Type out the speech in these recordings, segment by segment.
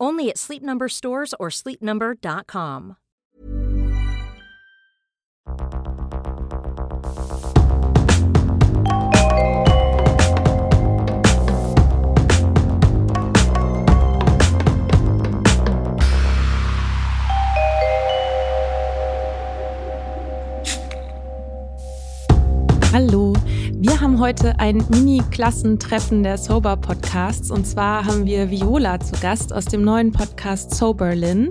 Only at Sleep Number stores or sleepnumber.com. Hallo. Wir haben heute ein Mini-Klassentreffen der Sober Podcasts. Und zwar haben wir Viola zu Gast aus dem neuen Podcast Soberlin,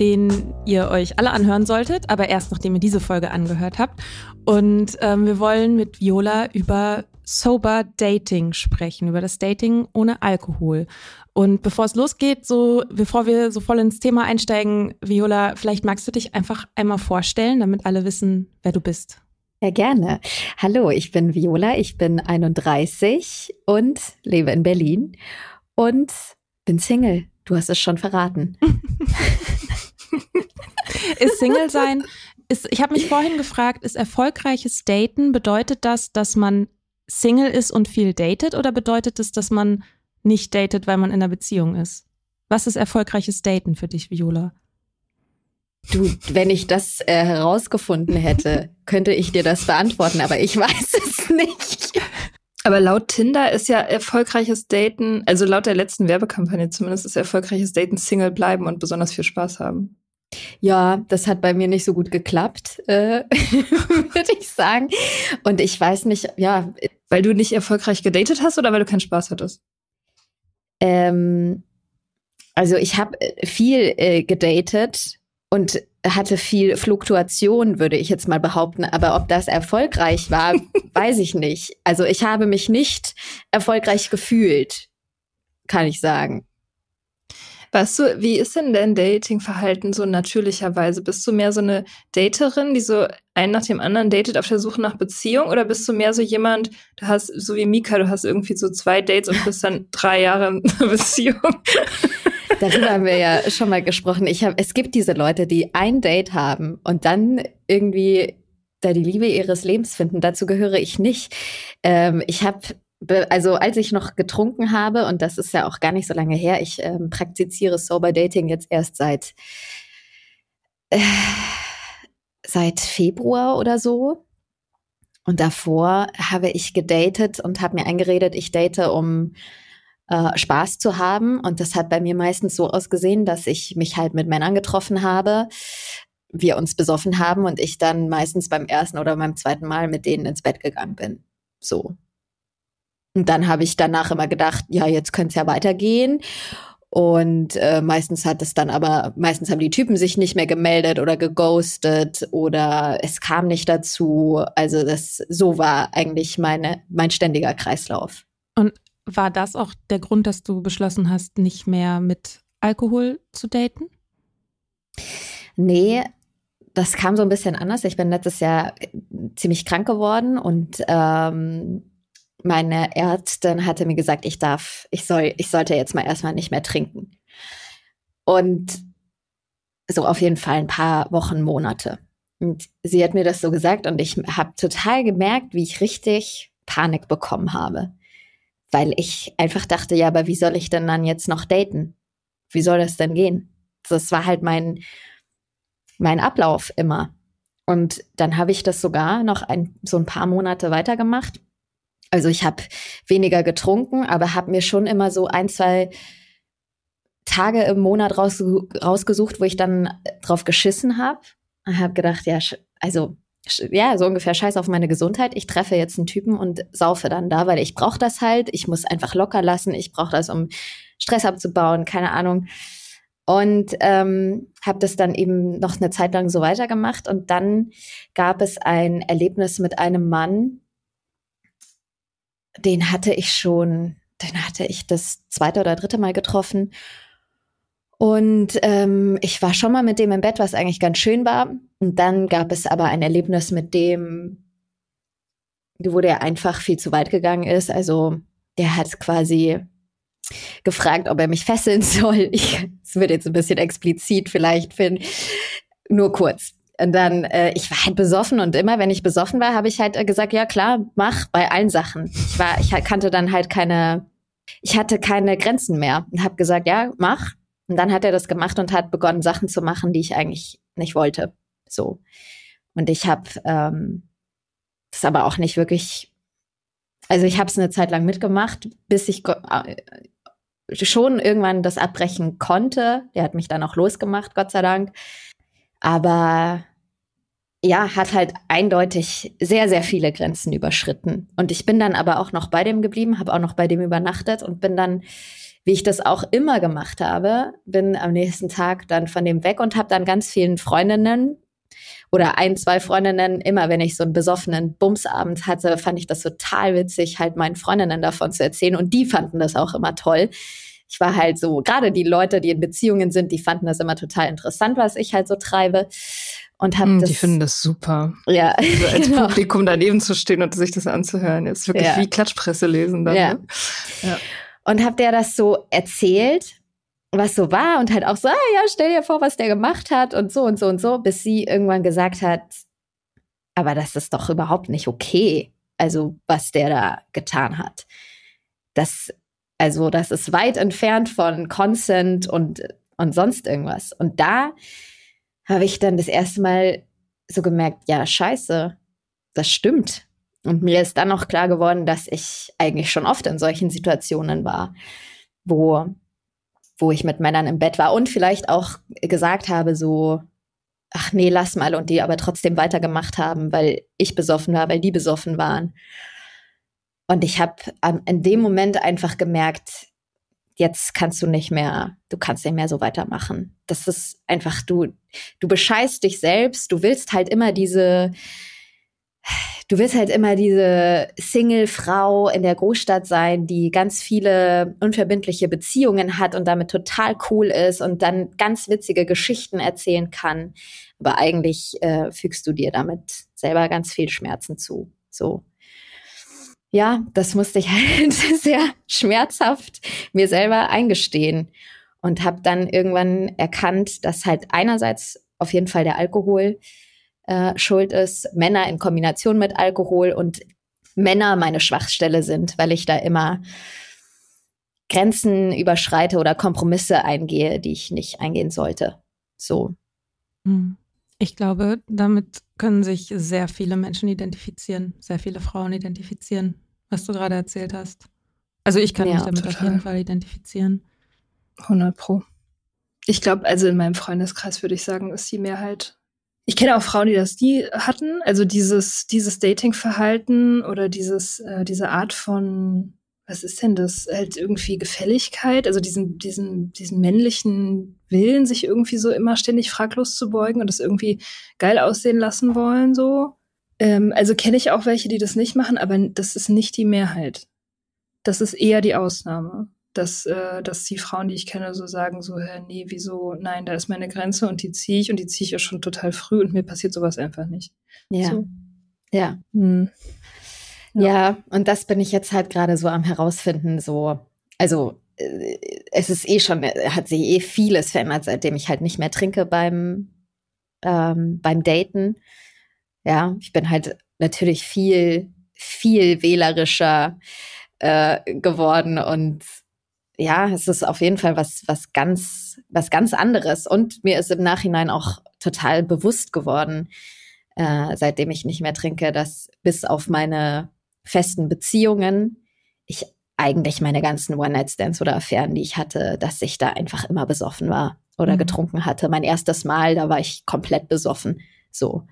den ihr euch alle anhören solltet, aber erst nachdem ihr diese Folge angehört habt. Und ähm, wir wollen mit Viola über Sober Dating sprechen, über das Dating ohne Alkohol. Und bevor es losgeht, so bevor wir so voll ins Thema einsteigen, Viola, vielleicht magst du dich einfach einmal vorstellen, damit alle wissen, wer du bist. Ja, gerne. Hallo, ich bin Viola, ich bin 31 und lebe in Berlin und bin Single. Du hast es schon verraten. ist Single sein, ist, ich habe mich vorhin gefragt, ist erfolgreiches Daten, bedeutet das, dass man Single ist und viel datet oder bedeutet es, dass man nicht datet, weil man in einer Beziehung ist? Was ist erfolgreiches Daten für dich, Viola? Du, wenn ich das äh, herausgefunden hätte, könnte ich dir das beantworten, aber ich weiß es nicht. Aber laut Tinder ist ja erfolgreiches Daten, also laut der letzten Werbekampagne zumindest, ist erfolgreiches Daten Single bleiben und besonders viel Spaß haben. Ja, das hat bei mir nicht so gut geklappt, äh, würde ich sagen. Und ich weiß nicht, ja. Weil du nicht erfolgreich gedatet hast oder weil du keinen Spaß hattest? Ähm, also ich habe viel äh, gedatet und hatte viel Fluktuation, würde ich jetzt mal behaupten. Aber ob das erfolgreich war, weiß ich nicht. Also ich habe mich nicht erfolgreich gefühlt, kann ich sagen. Weißt du, wie ist denn dein Datingverhalten so natürlicherweise? Bist du mehr so eine Daterin, die so einen nach dem anderen datet auf der Suche nach Beziehung? Oder bist du mehr so jemand, du hast, so wie Mika, du hast irgendwie so zwei Dates und bist dann drei Jahre in einer Beziehung? Darüber haben wir ja schon mal gesprochen. Ich hab, es gibt diese Leute, die ein Date haben und dann irgendwie da die Liebe ihres Lebens finden. Dazu gehöre ich nicht. Ähm, ich habe also als ich noch getrunken habe, und das ist ja auch gar nicht so lange her, ich ähm, praktiziere Sober Dating jetzt erst seit, äh, seit Februar oder so. Und davor habe ich gedatet und habe mir eingeredet, ich date, um äh, Spaß zu haben. Und das hat bei mir meistens so ausgesehen, dass ich mich halt mit Männern getroffen habe, wir uns besoffen haben und ich dann meistens beim ersten oder beim zweiten Mal mit denen ins Bett gegangen bin. So. Und dann habe ich danach immer gedacht, ja, jetzt könnte es ja weitergehen. Und äh, meistens hat es dann aber, meistens haben die Typen sich nicht mehr gemeldet oder geghostet oder es kam nicht dazu. Also das so war eigentlich meine, mein ständiger Kreislauf. Und war das auch der Grund, dass du beschlossen hast, nicht mehr mit Alkohol zu daten? Nee, das kam so ein bisschen anders. Ich bin letztes Jahr ziemlich krank geworden und ähm, meine Ärztin hatte mir gesagt, ich darf, ich soll, ich sollte jetzt mal erstmal nicht mehr trinken. Und so auf jeden Fall ein paar Wochen, Monate. Und sie hat mir das so gesagt und ich habe total gemerkt, wie ich richtig Panik bekommen habe. Weil ich einfach dachte, ja, aber wie soll ich denn dann jetzt noch daten? Wie soll das denn gehen? Das war halt mein, mein Ablauf immer. Und dann habe ich das sogar noch ein, so ein paar Monate weitergemacht also ich habe weniger getrunken, aber habe mir schon immer so ein, zwei Tage im Monat raus, rausgesucht, wo ich dann drauf geschissen habe. Ich habe gedacht, ja, also ja, so ungefähr scheiß auf meine Gesundheit. Ich treffe jetzt einen Typen und saufe dann da, weil ich brauche das halt. Ich muss einfach locker lassen. Ich brauche das, um Stress abzubauen, keine Ahnung. Und ähm, habe das dann eben noch eine Zeit lang so weitergemacht. Und dann gab es ein Erlebnis mit einem Mann, den hatte ich schon, den hatte ich das zweite oder dritte Mal getroffen. Und ähm, ich war schon mal mit dem im Bett, was eigentlich ganz schön war. Und dann gab es aber ein Erlebnis mit dem, wo der einfach viel zu weit gegangen ist. Also der hat quasi gefragt, ob er mich fesseln soll. Es wird jetzt ein bisschen explizit vielleicht finden. Nur kurz. Und dann, äh, ich war halt besoffen und immer, wenn ich besoffen war, habe ich halt äh, gesagt, ja klar, mach bei allen Sachen. Ich war, ich kannte dann halt keine, ich hatte keine Grenzen mehr und habe gesagt, ja, mach. Und dann hat er das gemacht und hat begonnen, Sachen zu machen, die ich eigentlich nicht wollte. So. Und ich habe ähm, das aber auch nicht wirklich, also ich habe es eine Zeit lang mitgemacht, bis ich äh, schon irgendwann das abbrechen konnte. Der hat mich dann auch losgemacht, Gott sei Dank. Aber ja, hat halt eindeutig sehr, sehr viele Grenzen überschritten. Und ich bin dann aber auch noch bei dem geblieben, habe auch noch bei dem übernachtet und bin dann, wie ich das auch immer gemacht habe, bin am nächsten Tag dann von dem weg und habe dann ganz vielen Freundinnen oder ein, zwei Freundinnen, immer wenn ich so einen besoffenen Bumsabend hatte, fand ich das total witzig, halt meinen Freundinnen davon zu erzählen. Und die fanden das auch immer toll ich war halt so, gerade die Leute, die in Beziehungen sind, die fanden das immer total interessant, was ich halt so treibe. Und hab mm, das, die finden das super. Ja. Also als genau. Publikum daneben zu stehen und sich das anzuhören, ist wirklich ja. wie Klatschpresse lesen dann. Ja. Ne? ja. Und hab der das so erzählt, was so war und halt auch so, ah, ja, stell dir vor, was der gemacht hat und so und so und so, bis sie irgendwann gesagt hat, aber das ist doch überhaupt nicht okay, also was der da getan hat. Das also das ist weit entfernt von Consent und, und sonst irgendwas. Und da habe ich dann das erste Mal so gemerkt, ja, scheiße, das stimmt. Und mir ist dann auch klar geworden, dass ich eigentlich schon oft in solchen Situationen war, wo, wo ich mit Männern im Bett war und vielleicht auch gesagt habe, so, ach nee, lass mal, und die aber trotzdem weitergemacht haben, weil ich besoffen war, weil die besoffen waren. Und ich habe in dem Moment einfach gemerkt, jetzt kannst du nicht mehr, du kannst nicht mehr so weitermachen. Das ist einfach, du, du bescheißt dich selbst, du willst halt immer diese, du willst halt immer diese Single-Frau in der Großstadt sein, die ganz viele unverbindliche Beziehungen hat und damit total cool ist und dann ganz witzige Geschichten erzählen kann. Aber eigentlich äh, fügst du dir damit selber ganz viel Schmerzen zu. So ja, das musste ich halt sehr schmerzhaft mir selber eingestehen und habe dann irgendwann erkannt, dass halt einerseits auf jeden Fall der Alkohol äh, schuld ist, Männer in Kombination mit Alkohol und Männer meine Schwachstelle sind, weil ich da immer Grenzen überschreite oder Kompromisse eingehe, die ich nicht eingehen sollte. So. Hm. Ich glaube, damit können sich sehr viele Menschen identifizieren, sehr viele Frauen identifizieren was du gerade erzählt hast. Also ich kann ja, mich damit total. auf jeden Fall identifizieren. 100 Pro. Ich glaube, also in meinem Freundeskreis würde ich sagen, ist die Mehrheit. Ich kenne auch Frauen, die das nie hatten. Also dieses, dieses Dating-Verhalten oder dieses, äh, diese Art von, was ist denn das? Halt irgendwie Gefälligkeit, also diesen, diesen, diesen männlichen Willen, sich irgendwie so immer ständig fraglos zu beugen und das irgendwie geil aussehen lassen wollen, so. Ähm, also kenne ich auch welche, die das nicht machen, aber das ist nicht die Mehrheit. Das ist eher die Ausnahme dass, äh, dass die Frauen, die ich kenne, so sagen, so, hä, nee, wieso, nein, da ist meine Grenze und die ziehe ich und die ziehe ich ja schon total früh und mir passiert sowas einfach nicht. Ja. So. Ja. Hm. ja. Ja, und das bin ich jetzt halt gerade so am herausfinden, so, also äh, es ist eh schon, hat sich eh vieles verändert, seitdem ich halt nicht mehr trinke beim, ähm, beim Daten. Ja, ich bin halt natürlich viel, viel wählerischer äh, geworden und ja, es ist auf jeden Fall was, was ganz, was ganz anderes. Und mir ist im Nachhinein auch total bewusst geworden, äh, seitdem ich nicht mehr trinke, dass bis auf meine festen Beziehungen ich eigentlich meine ganzen One-Night-Stands oder Affären, die ich hatte, dass ich da einfach immer besoffen war oder mhm. getrunken hatte. Mein erstes Mal, da war ich komplett besoffen. So.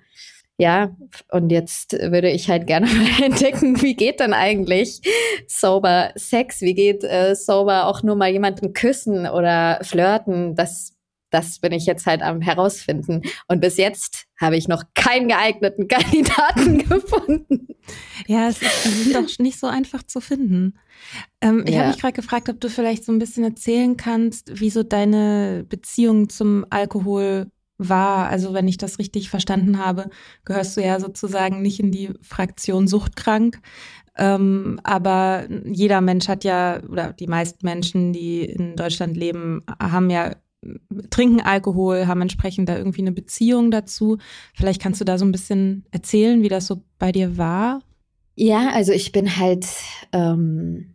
Ja, und jetzt würde ich halt gerne mal entdecken, wie geht denn eigentlich sober Sex? Wie geht äh, sober auch nur mal jemanden küssen oder flirten? Das, das bin ich jetzt halt am herausfinden. Und bis jetzt habe ich noch keinen geeigneten Kandidaten gefunden. Ja, es ist, sind doch nicht so einfach zu finden. Ähm, ich ja. habe mich gerade gefragt, ob du vielleicht so ein bisschen erzählen kannst, wie so deine Beziehung zum Alkohol war. Also wenn ich das richtig verstanden habe, gehörst du ja sozusagen nicht in die Fraktion suchtkrank. Ähm, aber jeder Mensch hat ja, oder die meisten Menschen, die in Deutschland leben, haben ja, trinken Alkohol, haben entsprechend da irgendwie eine Beziehung dazu. Vielleicht kannst du da so ein bisschen erzählen, wie das so bei dir war? Ja, also ich bin halt ähm,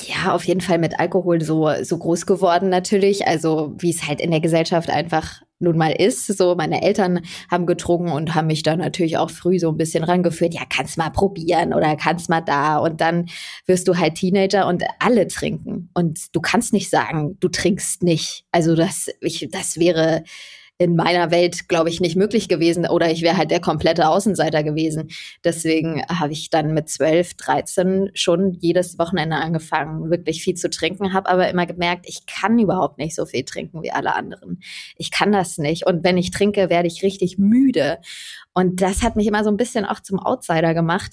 ja auf jeden Fall mit Alkohol so so groß geworden natürlich. Also wie es halt in der Gesellschaft einfach nun mal ist. So, meine Eltern haben getrunken und haben mich dann natürlich auch früh so ein bisschen rangeführt. Ja, kannst mal probieren oder kannst mal da. Und dann wirst du halt Teenager und alle trinken. Und du kannst nicht sagen, du trinkst nicht. Also das, ich, das wäre, in meiner Welt, glaube ich, nicht möglich gewesen oder ich wäre halt der komplette Außenseiter gewesen. Deswegen habe ich dann mit 12, 13 schon jedes Wochenende angefangen, wirklich viel zu trinken, habe aber immer gemerkt, ich kann überhaupt nicht so viel trinken wie alle anderen. Ich kann das nicht. Und wenn ich trinke, werde ich richtig müde. Und das hat mich immer so ein bisschen auch zum Outsider gemacht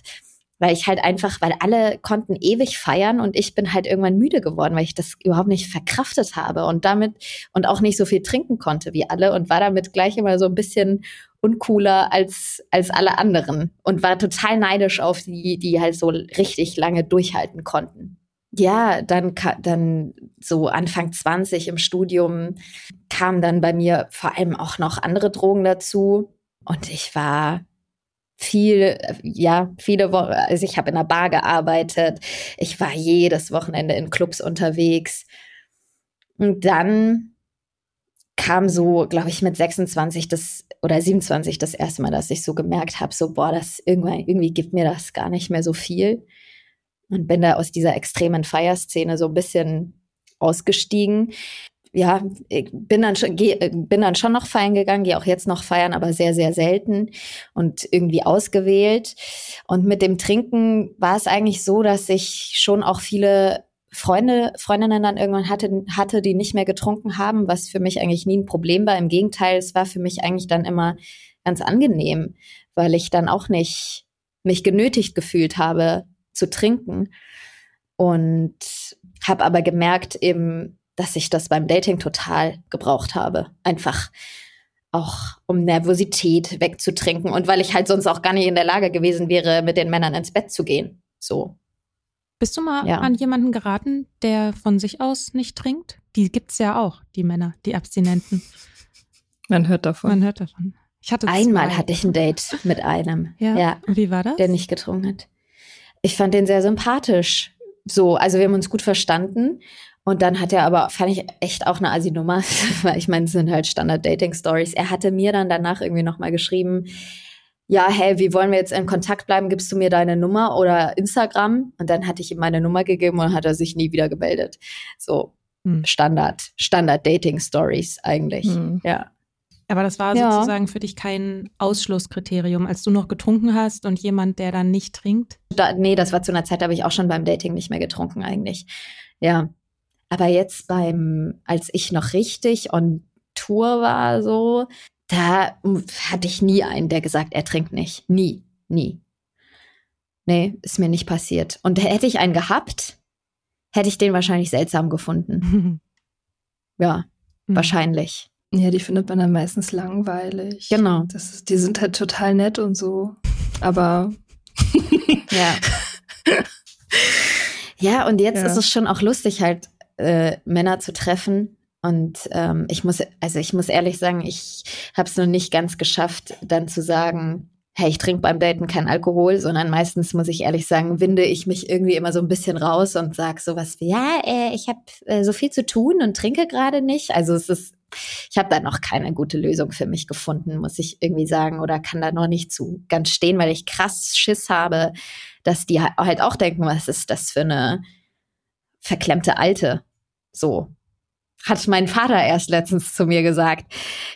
weil ich halt einfach, weil alle konnten ewig feiern und ich bin halt irgendwann müde geworden, weil ich das überhaupt nicht verkraftet habe und damit und auch nicht so viel trinken konnte wie alle und war damit gleich immer so ein bisschen uncooler als, als alle anderen und war total neidisch auf die, die halt so richtig lange durchhalten konnten. Ja, dann, dann so Anfang 20 im Studium kamen dann bei mir vor allem auch noch andere Drogen dazu und ich war viel, ja, viele Wochen, also ich habe in einer Bar gearbeitet, ich war jedes Wochenende in Clubs unterwegs. Und dann kam so, glaube ich, mit 26 das oder 27 das erste Mal, dass ich so gemerkt habe, so, boah, das irgendwann, irgendwie gibt mir das gar nicht mehr so viel. Und bin da aus dieser extremen Feierszene so ein bisschen ausgestiegen ja, ich bin dann schon, geh, bin dann schon noch feiern gegangen, gehe auch jetzt noch feiern, aber sehr, sehr selten und irgendwie ausgewählt. Und mit dem Trinken war es eigentlich so, dass ich schon auch viele Freunde, Freundinnen dann irgendwann hatte, hatte, die nicht mehr getrunken haben, was für mich eigentlich nie ein Problem war. Im Gegenteil, es war für mich eigentlich dann immer ganz angenehm, weil ich dann auch nicht mich genötigt gefühlt habe zu trinken. Und habe aber gemerkt, eben dass ich das beim Dating total gebraucht habe. Einfach auch um Nervosität wegzutrinken und weil ich halt sonst auch gar nicht in der Lage gewesen wäre, mit den Männern ins Bett zu gehen. So. Bist du mal ja. an jemanden geraten, der von sich aus nicht trinkt? Die gibt's ja auch, die Männer, die Abstinenten. Man hört davon. Man hört davon. Ich hatte Einmal zwei. hatte ich ein Date mit einem. Ja. ja. Wie war das? Der nicht getrunken hat. Ich fand den sehr sympathisch. So, also wir haben uns gut verstanden und dann hat er aber, fand ich echt auch eine Asi-Nummer, weil ich meine, es sind halt Standard-Dating-Stories. Er hatte mir dann danach irgendwie nochmal geschrieben, ja, hey, wie wollen wir jetzt in Kontakt bleiben? Gibst du mir deine Nummer oder Instagram? Und dann hatte ich ihm meine Nummer gegeben und hat er sich nie wieder gemeldet. So hm. Standard, Standard Dating Stories eigentlich. Hm. Ja. Aber das war ja. sozusagen für dich kein Ausschlusskriterium, als du noch getrunken hast und jemand, der dann nicht trinkt? Da, nee, das war zu einer Zeit, da habe ich auch schon beim Dating nicht mehr getrunken eigentlich. Ja. Aber jetzt beim, als ich noch richtig on Tour war, so, da hatte ich nie einen, der gesagt, er trinkt nicht. Nie, nie. Nee, ist mir nicht passiert. Und hätte ich einen gehabt, hätte ich den wahrscheinlich seltsam gefunden. ja, mhm. wahrscheinlich. Ja, die findet man dann meistens langweilig. Genau. Das ist, die sind halt total nett und so. Aber ja. ja, und jetzt ja. ist es schon auch lustig, halt äh, Männer zu treffen. Und ähm, ich muss, also ich muss ehrlich sagen, ich habe es noch nicht ganz geschafft, dann zu sagen, hey, ich trinke beim Daten kein Alkohol, sondern meistens muss ich ehrlich sagen, winde ich mich irgendwie immer so ein bisschen raus und sag sowas wie, ja, äh, ich habe äh, so viel zu tun und trinke gerade nicht. Also es ist, ich habe da noch keine gute Lösung für mich gefunden, muss ich irgendwie sagen, oder kann da noch nicht zu ganz stehen, weil ich krass Schiss habe, dass die halt auch denken, was ist das für eine verklemmte Alte? So, hat mein Vater erst letztens zu mir gesagt.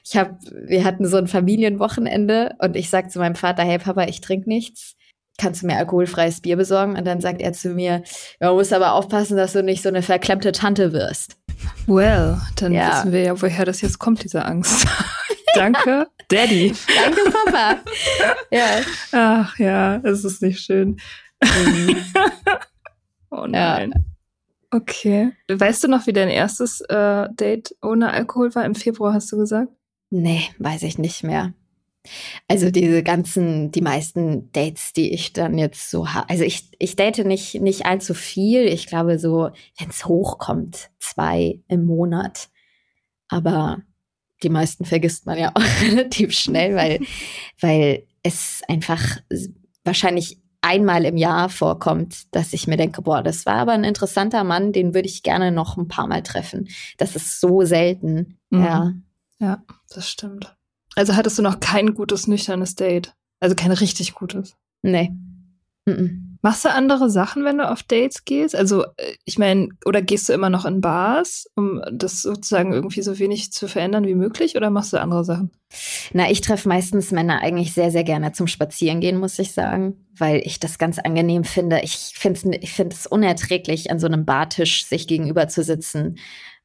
Ich habe, wir hatten so ein Familienwochenende und ich sag zu meinem Vater, hey Papa, ich trinke nichts. Kannst du mir alkoholfreies Bier besorgen? Und dann sagt er zu mir, ja, musst aber aufpassen, dass du nicht so eine verklemmte Tante wirst. Well, dann ja. wissen wir ja, woher das jetzt kommt, diese Angst. Danke, Daddy. Danke, Papa. ja. Ach ja, es ist nicht schön. Mhm. oh nein. Ja. Okay. Weißt du noch, wie dein erstes äh, Date ohne Alkohol war? Im Februar hast du gesagt? Nee, weiß ich nicht mehr. Also diese ganzen, die meisten Dates, die ich dann jetzt so habe. Also ich, ich date nicht, nicht allzu viel. Ich glaube so, wenn es hochkommt, zwei im Monat. Aber die meisten vergisst man ja auch relativ schnell, weil, weil es einfach wahrscheinlich einmal im Jahr vorkommt, dass ich mir denke, boah, das war aber ein interessanter Mann, den würde ich gerne noch ein paar Mal treffen. Das ist so selten. Mhm. Ja. Ja, das stimmt. Also hattest du noch kein gutes nüchternes Date? Also kein richtig gutes? Nee. Mhm. Machst du andere Sachen, wenn du auf Dates gehst? Also, äh, ich meine, oder gehst du immer noch in Bars, um das sozusagen irgendwie so wenig zu verändern wie möglich, oder machst du andere Sachen? Na, ich treffe meistens Männer eigentlich sehr, sehr gerne zum Spazierengehen, muss ich sagen, weil ich das ganz angenehm finde. Ich finde es ich find unerträglich, an so einem Bartisch sich gegenüber zu sitzen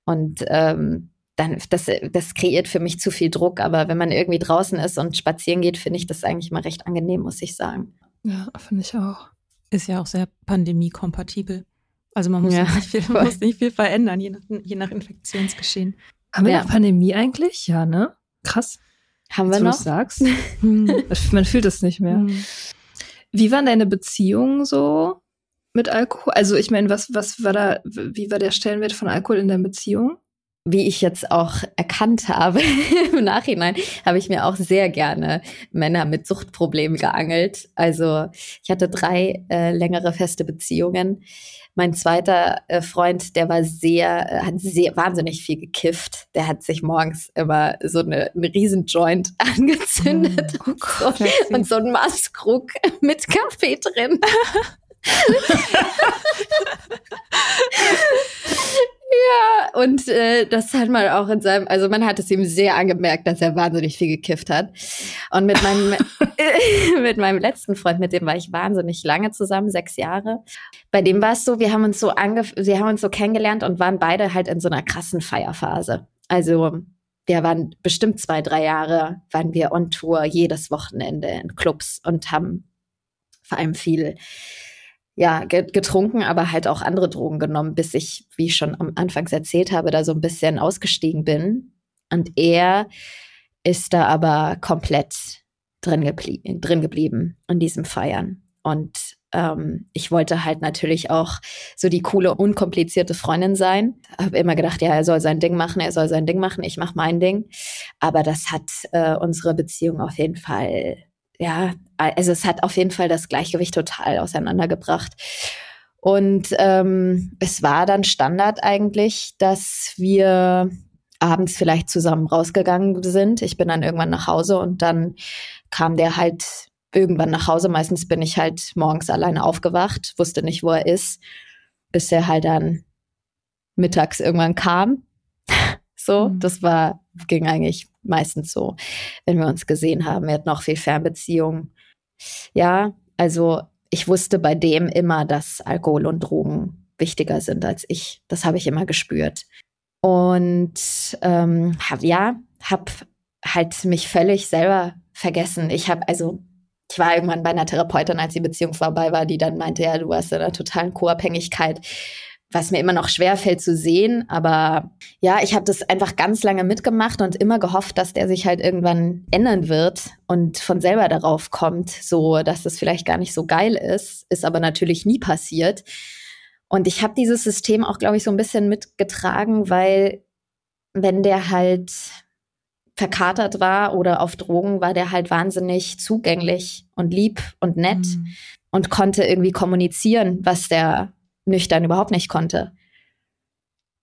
und ähm, dann, das, das kreiert für mich zu viel Druck. Aber wenn man irgendwie draußen ist und spazieren geht, finde ich das eigentlich mal recht angenehm, muss ich sagen. Ja, finde ich auch. Ist ja auch sehr pandemiekompatibel. Also man muss, ja, nicht, viel, man muss nicht viel verändern, je nach, je nach Infektionsgeschehen. Haben wir ja. noch Pandemie eigentlich? Ja, ne? Krass. Haben wir noch? Du sagst. man fühlt es nicht mehr. Hm. Wie waren deine Beziehungen so mit Alkohol? Also ich meine, was, was war da, wie war der Stellenwert von Alkohol in der Beziehung? Wie ich jetzt auch erkannt habe im Nachhinein, habe ich mir auch sehr gerne Männer mit Suchtproblemen geangelt. Also ich hatte drei äh, längere feste Beziehungen. Mein zweiter äh, Freund, der war sehr, äh, hat sehr wahnsinnig viel gekifft. Der hat sich morgens immer so eine, eine riesen Joint angezündet mm, oh Gott, und, so, und so ein Maßkrug mit Kaffee drin. Ja, und äh, das hat man auch in seinem, also man hat es ihm sehr angemerkt, dass er wahnsinnig viel gekifft hat. Und mit meinem, mit meinem letzten Freund, mit dem war ich wahnsinnig lange zusammen, sechs Jahre. Bei dem war es so, wir haben uns so ange, wir haben uns so kennengelernt und waren beide halt in so einer krassen Feierphase. Also wir waren bestimmt zwei, drei Jahre, waren wir on Tour jedes Wochenende in Clubs und haben vor allem viel ja, getrunken, aber halt auch andere Drogen genommen, bis ich, wie ich schon am Anfangs erzählt habe, da so ein bisschen ausgestiegen bin. Und er ist da aber komplett drin, geblie drin geblieben in diesem Feiern. Und ähm, ich wollte halt natürlich auch so die coole, unkomplizierte Freundin sein. Habe immer gedacht, ja, er soll sein Ding machen, er soll sein Ding machen, ich mache mein Ding. Aber das hat äh, unsere Beziehung auf jeden Fall ja, also es hat auf jeden Fall das Gleichgewicht total auseinandergebracht. Und ähm, es war dann Standard eigentlich, dass wir abends vielleicht zusammen rausgegangen sind. Ich bin dann irgendwann nach Hause und dann kam der halt irgendwann nach Hause. Meistens bin ich halt morgens alleine aufgewacht, wusste nicht, wo er ist, bis er halt dann mittags irgendwann kam. So, mhm. das war, ging eigentlich meistens so, wenn wir uns gesehen haben. Er hat noch viel Fernbeziehungen. Ja, also ich wusste bei dem immer, dass Alkohol und Drogen wichtiger sind als ich. Das habe ich immer gespürt. Und ähm, hab, ja, habe halt mich völlig selber vergessen. Ich habe also ich war irgendwann bei einer Therapeutin, als die Beziehung vorbei war, die dann meinte, ja, du warst in einer totalen Co-Abhängigkeit, was mir immer noch schwer fällt zu sehen. Aber ja, ich habe das einfach ganz lange mitgemacht und immer gehofft, dass der sich halt irgendwann ändern wird und von selber darauf kommt, so dass das vielleicht gar nicht so geil ist. Ist aber natürlich nie passiert. Und ich habe dieses System auch, glaube ich, so ein bisschen mitgetragen, weil wenn der halt verkatert war oder auf Drogen, war der halt wahnsinnig zugänglich und lieb und nett mhm. und konnte irgendwie kommunizieren, was der nüchtern überhaupt nicht konnte.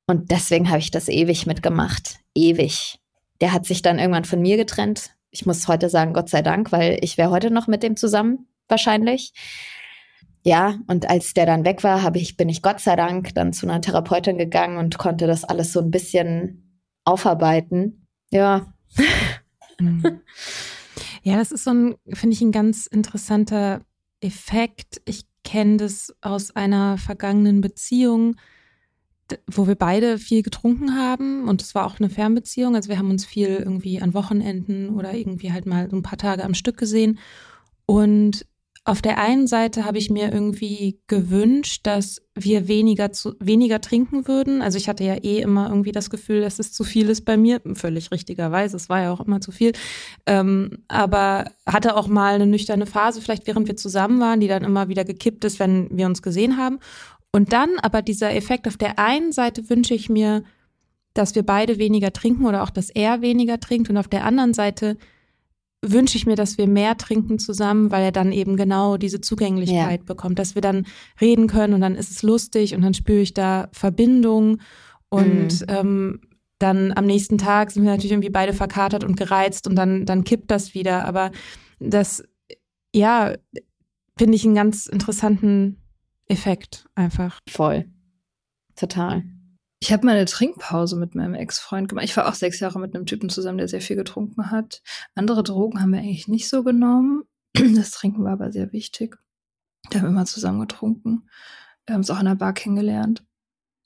Und deswegen habe ich das ewig mitgemacht. Ewig. Der hat sich dann irgendwann von mir getrennt. Ich muss heute sagen, Gott sei Dank, weil ich wäre heute noch mit dem zusammen, wahrscheinlich. Ja, und als der dann weg war, habe ich, bin ich Gott sei Dank dann zu einer Therapeutin gegangen und konnte das alles so ein bisschen aufarbeiten. Ja, Mhm. Ja, das ist so ein, finde ich, ein ganz interessanter Effekt. Ich kenne das aus einer vergangenen Beziehung, wo wir beide viel getrunken haben und es war auch eine Fernbeziehung. Also wir haben uns viel irgendwie an Wochenenden oder irgendwie halt mal so ein paar Tage am Stück gesehen. Und auf der einen Seite habe ich mir irgendwie gewünscht, dass wir weniger zu, weniger trinken würden. Also ich hatte ja eh immer irgendwie das Gefühl, dass es zu viel ist bei mir. Völlig richtigerweise. Es war ja auch immer zu viel. Ähm, aber hatte auch mal eine nüchterne Phase, vielleicht während wir zusammen waren, die dann immer wieder gekippt ist, wenn wir uns gesehen haben. Und dann aber dieser Effekt, auf der einen Seite wünsche ich mir, dass wir beide weniger trinken oder auch, dass er weniger trinkt. Und auf der anderen Seite wünsche ich mir, dass wir mehr trinken zusammen, weil er dann eben genau diese Zugänglichkeit ja. bekommt, dass wir dann reden können und dann ist es lustig und dann spüre ich da Verbindung und mhm. ähm, dann am nächsten Tag sind wir natürlich irgendwie beide verkatert und gereizt und dann, dann kippt das wieder. Aber das, ja, finde ich einen ganz interessanten Effekt einfach. Voll. Total. Ich habe mal eine Trinkpause mit meinem Ex-Freund gemacht. Ich war auch sechs Jahre mit einem Typen zusammen, der sehr viel getrunken hat. Andere Drogen haben wir eigentlich nicht so genommen. Das Trinken war aber sehr wichtig. Da haben wir immer zusammen getrunken. Wir haben es auch in der Bar kennengelernt.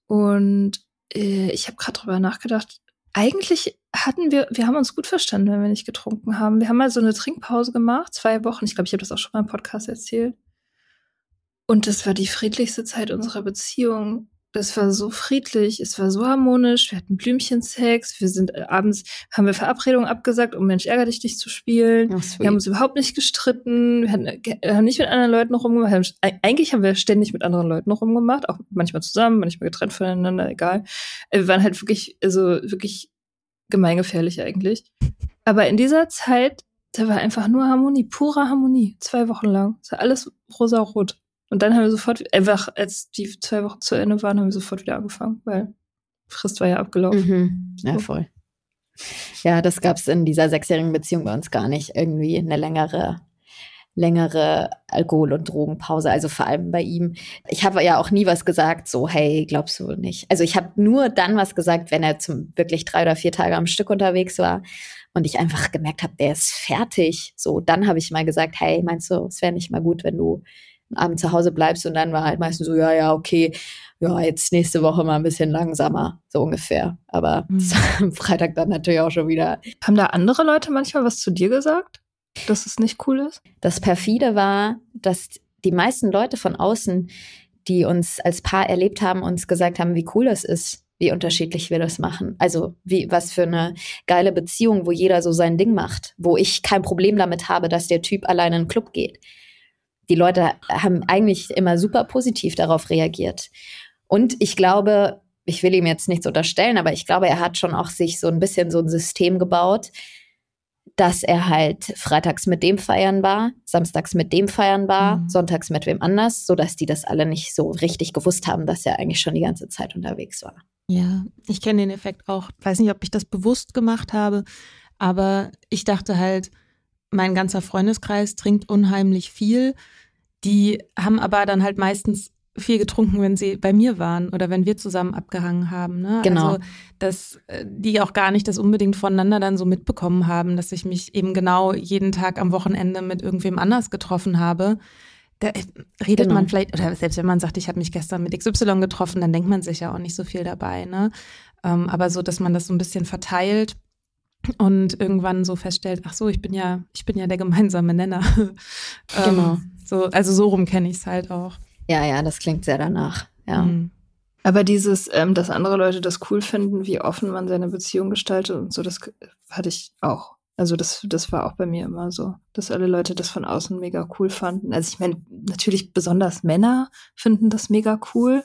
Und äh, ich habe gerade drüber nachgedacht. Eigentlich hatten wir, wir haben uns gut verstanden, wenn wir nicht getrunken haben. Wir haben mal so eine Trinkpause gemacht, zwei Wochen. Ich glaube, ich habe das auch schon mal im Podcast erzählt. Und das war die friedlichste Zeit unserer Beziehung das war so friedlich, es war so harmonisch, wir hatten Blümchensex, wir sind äh, abends, haben wir Verabredungen abgesagt, um Mensch ärger dich nicht zu spielen. Oh, wir haben uns überhaupt nicht gestritten, wir hatten, äh, haben nicht mit anderen Leuten rumgemacht. Haben, eigentlich haben wir ständig mit anderen Leuten rumgemacht, auch manchmal zusammen, manchmal getrennt voneinander, egal. Äh, wir waren halt wirklich, also wirklich gemeingefährlich eigentlich. Aber in dieser Zeit, da war einfach nur Harmonie, pure Harmonie, zwei Wochen lang. Es war alles rosa-rot. Und dann haben wir sofort, einfach als die zwei Wochen zu Ende waren, haben wir sofort wieder angefangen, weil Frist war ja abgelaufen. Mhm. Ja, voll. Ja, das gab es in dieser sechsjährigen Beziehung bei uns gar nicht. Irgendwie eine längere, längere Alkohol- und Drogenpause, also vor allem bei ihm. Ich habe ja auch nie was gesagt, so, hey, glaubst du nicht? Also ich habe nur dann was gesagt, wenn er zum wirklich drei oder vier Tage am Stück unterwegs war und ich einfach gemerkt habe, der ist fertig. So, dann habe ich mal gesagt, hey, meinst du, es wäre nicht mal gut, wenn du Abend zu Hause bleibst und dann war halt meistens so, ja, ja, okay, ja, jetzt nächste Woche mal ein bisschen langsamer, so ungefähr. Aber mhm. am Freitag dann natürlich auch schon wieder. Haben da andere Leute manchmal was zu dir gesagt, dass es nicht cool ist? Das perfide war, dass die meisten Leute von außen, die uns als Paar erlebt haben, uns gesagt haben, wie cool das ist, wie unterschiedlich wir das machen. Also wie was für eine geile Beziehung, wo jeder so sein Ding macht, wo ich kein Problem damit habe, dass der Typ alleine in den Club geht die Leute haben eigentlich immer super positiv darauf reagiert. Und ich glaube, ich will ihm jetzt nichts unterstellen, aber ich glaube, er hat schon auch sich so ein bisschen so ein System gebaut, dass er halt freitags mit dem feiern war, samstags mit dem feiern war, mhm. sonntags mit wem anders, sodass die das alle nicht so richtig gewusst haben, dass er eigentlich schon die ganze Zeit unterwegs war. Ja, ich kenne den Effekt auch. Weiß nicht, ob ich das bewusst gemacht habe, aber ich dachte halt, mein ganzer Freundeskreis trinkt unheimlich viel. Die haben aber dann halt meistens viel getrunken, wenn sie bei mir waren oder wenn wir zusammen abgehangen haben. Ne? Genau. Also, dass äh, die auch gar nicht das unbedingt voneinander dann so mitbekommen haben, dass ich mich eben genau jeden Tag am Wochenende mit irgendwem anders getroffen habe. Da äh, redet Genau. man vielleicht, oder selbst wenn man sagt, ich habe mich gestern mit XY getroffen, dann denkt man sich ja auch nicht so viel dabei. Ne? Ähm, aber so, dass man das so ein bisschen verteilt und irgendwann so feststellt, ach so, ich bin ja, ich bin ja der gemeinsame Nenner. Ähm, Genau. So, also so rum kenne ich es halt auch. Ja, ja, das klingt sehr danach. Ja. Mhm. Aber dieses, ähm, dass andere Leute das cool finden, wie offen man seine Beziehung gestaltet und so, das hatte ich auch. Also das, das war auch bei mir immer so, dass alle Leute das von außen mega cool fanden. Also ich meine, natürlich besonders Männer finden das mega cool,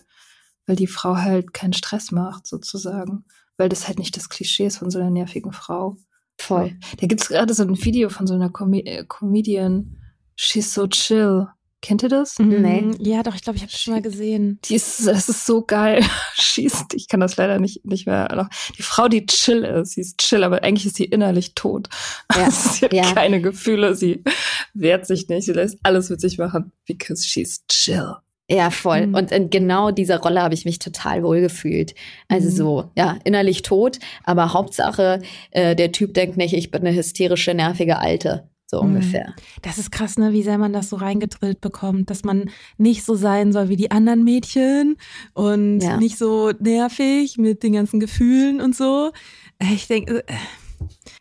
weil die Frau halt keinen Stress macht, sozusagen. Weil das halt nicht das Klischee ist von so einer nervigen Frau. Voll. Da gibt's gerade so ein Video von so einer Com äh, Comedian, She's so chill. Kennt ihr das? Nee. Mhm. Ja, doch, ich glaube, ich habe das schon mal gesehen. Die ist, das ist so geil. Schießt, ich kann das leider nicht, nicht mehr noch. Die Frau, die chill ist, sie ist chill, aber eigentlich ist sie innerlich tot. Ja, sie hat ja. keine Gefühle, sie wehrt sich nicht, sie lässt alles mit sich machen, because she's chill. Ja, voll. Mhm. Und in genau dieser Rolle habe ich mich total wohl gefühlt. Also Mhm. so, ja, innerlich tot, aber Hauptsache, äh, der Typ denkt nicht, ich bin eine hysterische, nervige Alte. So Mhm. ungefähr. Das ist krass, ne, wie sehr man das so reingedrillt bekommt, dass man nicht so sein soll wie die anderen Mädchen und Ja. nicht so nervig mit den ganzen Gefühlen und so. Ich denke, äh,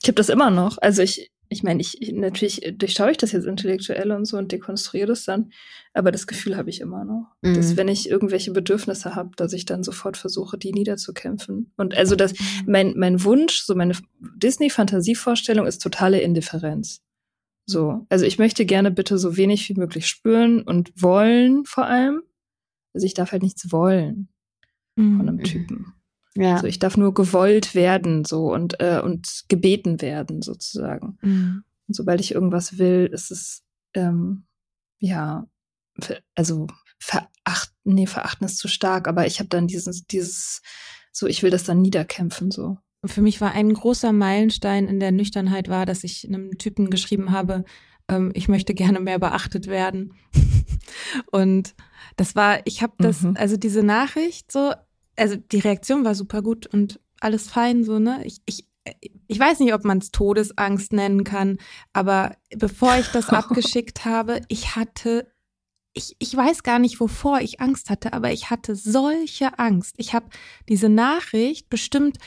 Ich habe das immer noch. Also ich, ich meine, ich, ich natürlich durchschaue ich das jetzt intellektuell und so und dekonstruiere das dann, aber das Gefühl habe ich immer noch, Mhm. dass wenn ich irgendwelche Bedürfnisse habe, dass ich dann sofort versuche, die niederzukämpfen. Und also das, mein, mein Wunsch, so meine Disney-Fantasievorstellung ist totale Indifferenz. So, also ich möchte gerne bitte so wenig wie möglich spüren und wollen vor allem. Also ich darf halt nichts wollen von einem mhm. Typen. Ja. Also ich darf nur gewollt werden so und äh, und gebeten werden sozusagen. Mhm. Und sobald ich irgendwas will, ist es ähm, ja also verachten, nee, verachten ist zu stark, aber ich habe dann dieses dieses so ich will das dann niederkämpfen so. Für mich war ein großer Meilenstein in der Nüchternheit war, dass ich einem Typen geschrieben habe, ähm, ich möchte gerne mehr beachtet werden. Und das war, ich habe das, Mhm. also diese Nachricht so, also die Reaktion war super gut und alles fein so, ne? Ich, ich, ich weiß nicht, ob man es Todesangst nennen kann, aber bevor ich das abgeschickt habe, ich hatte ich, ich weiß gar nicht, wovor ich Angst hatte, aber ich hatte solche Angst. Ich habe diese Nachricht bestimmt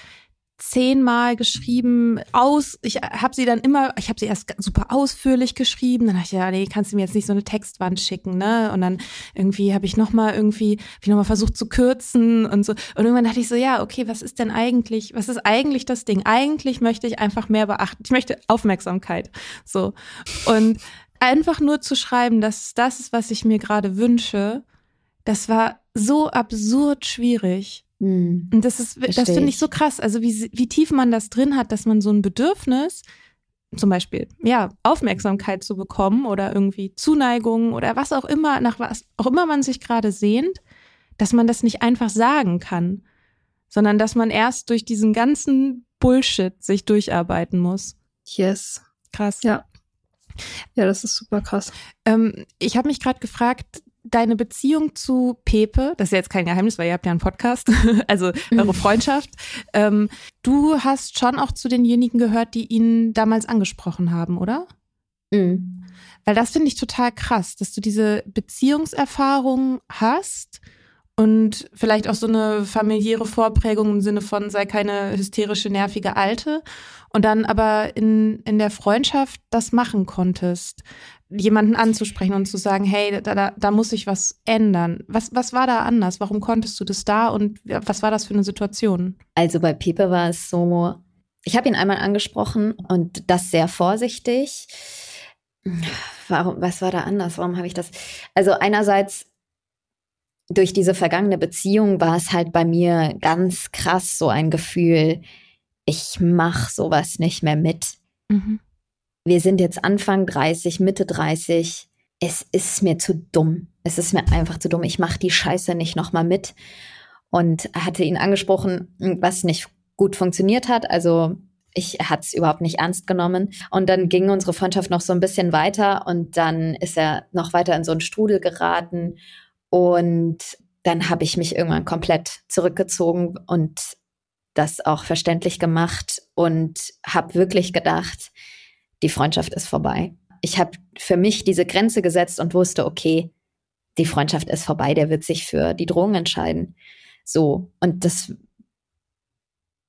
zehnmal geschrieben, aus, ich habe sie dann immer, ich habe sie erst super ausführlich geschrieben, dann dachte ich, ja, nee, kannst du mir jetzt nicht so eine Textwand schicken, ne? Und dann irgendwie habe ich nochmal irgendwie, hab ich nochmal versucht zu kürzen und so. Und irgendwann dachte ich so, ja, okay, was ist denn eigentlich, was ist eigentlich das Ding? Eigentlich möchte ich einfach mehr beachten. Ich möchte Aufmerksamkeit. So. Und einfach nur zu schreiben, dass das ist, was ich mir gerade wünsche, das war so absurd schwierig. Mhm. Und das ist, das finde ich ich. so krass. Also wie, wie tief man das drin hat, dass man so ein Bedürfnis, zum Beispiel, ja, Aufmerksamkeit zu bekommen oder irgendwie Zuneigung oder was auch immer, nach was auch immer man sich gerade sehnt, dass man das nicht einfach sagen kann, sondern dass man erst durch diesen ganzen Bullshit sich durcharbeiten muss. Yes. Krass. Ja. Ja, das ist super krass. Ähm, ich habe mich gerade gefragt, deine Beziehung zu Pepe, das ist ja jetzt kein Geheimnis, weil ihr habt ja einen Podcast, also eure Freundschaft. Ähm, du hast schon auch zu denjenigen gehört, die ihn damals angesprochen haben, oder? Mhm. Weil das finde ich total krass, dass du diese Beziehungserfahrung hast und vielleicht auch so eine familiäre Vorprägung im Sinne von sei keine hysterische, nervige Alte und dann aber in, in der Freundschaft das machen konntest, jemanden anzusprechen und zu sagen, hey, da, da, da muss sich was ändern. Was, was war da anders? Warum konntest du das da und was war das für eine Situation? Also bei Pepe war es so, ich habe ihn einmal angesprochen und das sehr vorsichtig. Warum, was war da anders? Warum habe ich das? Also einerseits durch diese vergangene Beziehung war es halt bei mir ganz krass so ein Gefühl, ich mache sowas nicht mehr mit. Mhm. Wir sind jetzt Anfang 30, Mitte 30. Es ist mir zu dumm. Es ist mir einfach zu dumm. Ich mache die Scheiße nicht nochmal mit. Und hatte ihn angesprochen, was nicht gut funktioniert hat. Also Ich hatte es überhaupt nicht ernst genommen. Und dann ging unsere Freundschaft noch so ein bisschen weiter und dann ist er noch weiter in so einen Strudel geraten. Und dann habe ich mich irgendwann komplett zurückgezogen und das auch verständlich gemacht und habe wirklich gedacht, die Freundschaft ist vorbei. Ich habe für mich diese Grenze gesetzt und wusste, okay, die Freundschaft ist vorbei, der wird sich für die Drohung entscheiden. So, und das,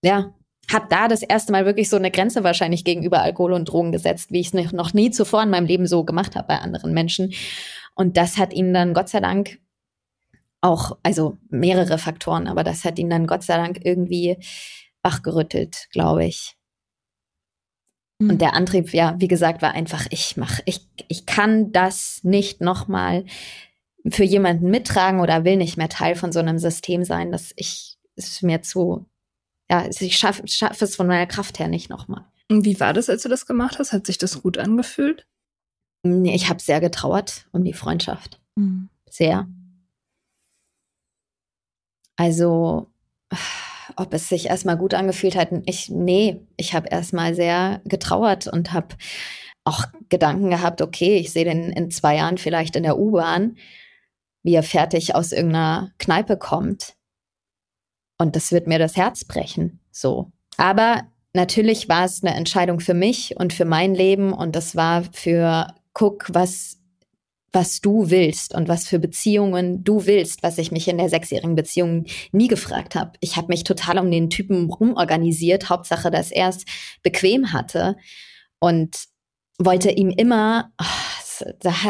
ja, habe da das erste Mal wirklich so eine Grenze wahrscheinlich gegenüber Alkohol und Drogen gesetzt, wie ich es noch nie zuvor in meinem Leben so gemacht habe bei anderen Menschen. Und das hat ihn dann Gott sei Dank auch, also mehrere Faktoren, aber das hat ihn dann Gott sei Dank irgendwie wachgerüttelt, glaube ich. Und der Antrieb, ja, wie gesagt, war einfach, ich mach, ich, ich kann das nicht nochmal für jemanden mittragen oder will nicht mehr Teil von so einem System sein, dass ich, ist mir zu, ja, ich schaffe schaff es von meiner Kraft her nicht nochmal. Und wie war das, als du das gemacht hast? Hat sich das gut angefühlt? Nee, ich habe sehr getrauert um die Freundschaft. Mhm. Sehr. Also, ob es sich erstmal gut angefühlt hat, ich, nee, ich habe erstmal sehr getrauert und habe auch Gedanken gehabt, okay, ich sehe den in zwei Jahren vielleicht in der U-Bahn, wie er fertig aus irgendeiner Kneipe kommt. Und das wird mir das Herz brechen, so. Aber natürlich war es eine Entscheidung für mich und für mein Leben und das war für, guck, was was du willst und was für Beziehungen du willst, was ich mich in der sechsjährigen Beziehung nie gefragt habe. Ich habe mich total um den Typen rumorganisiert, Hauptsache, dass er es bequem hatte und wollte ihm immer,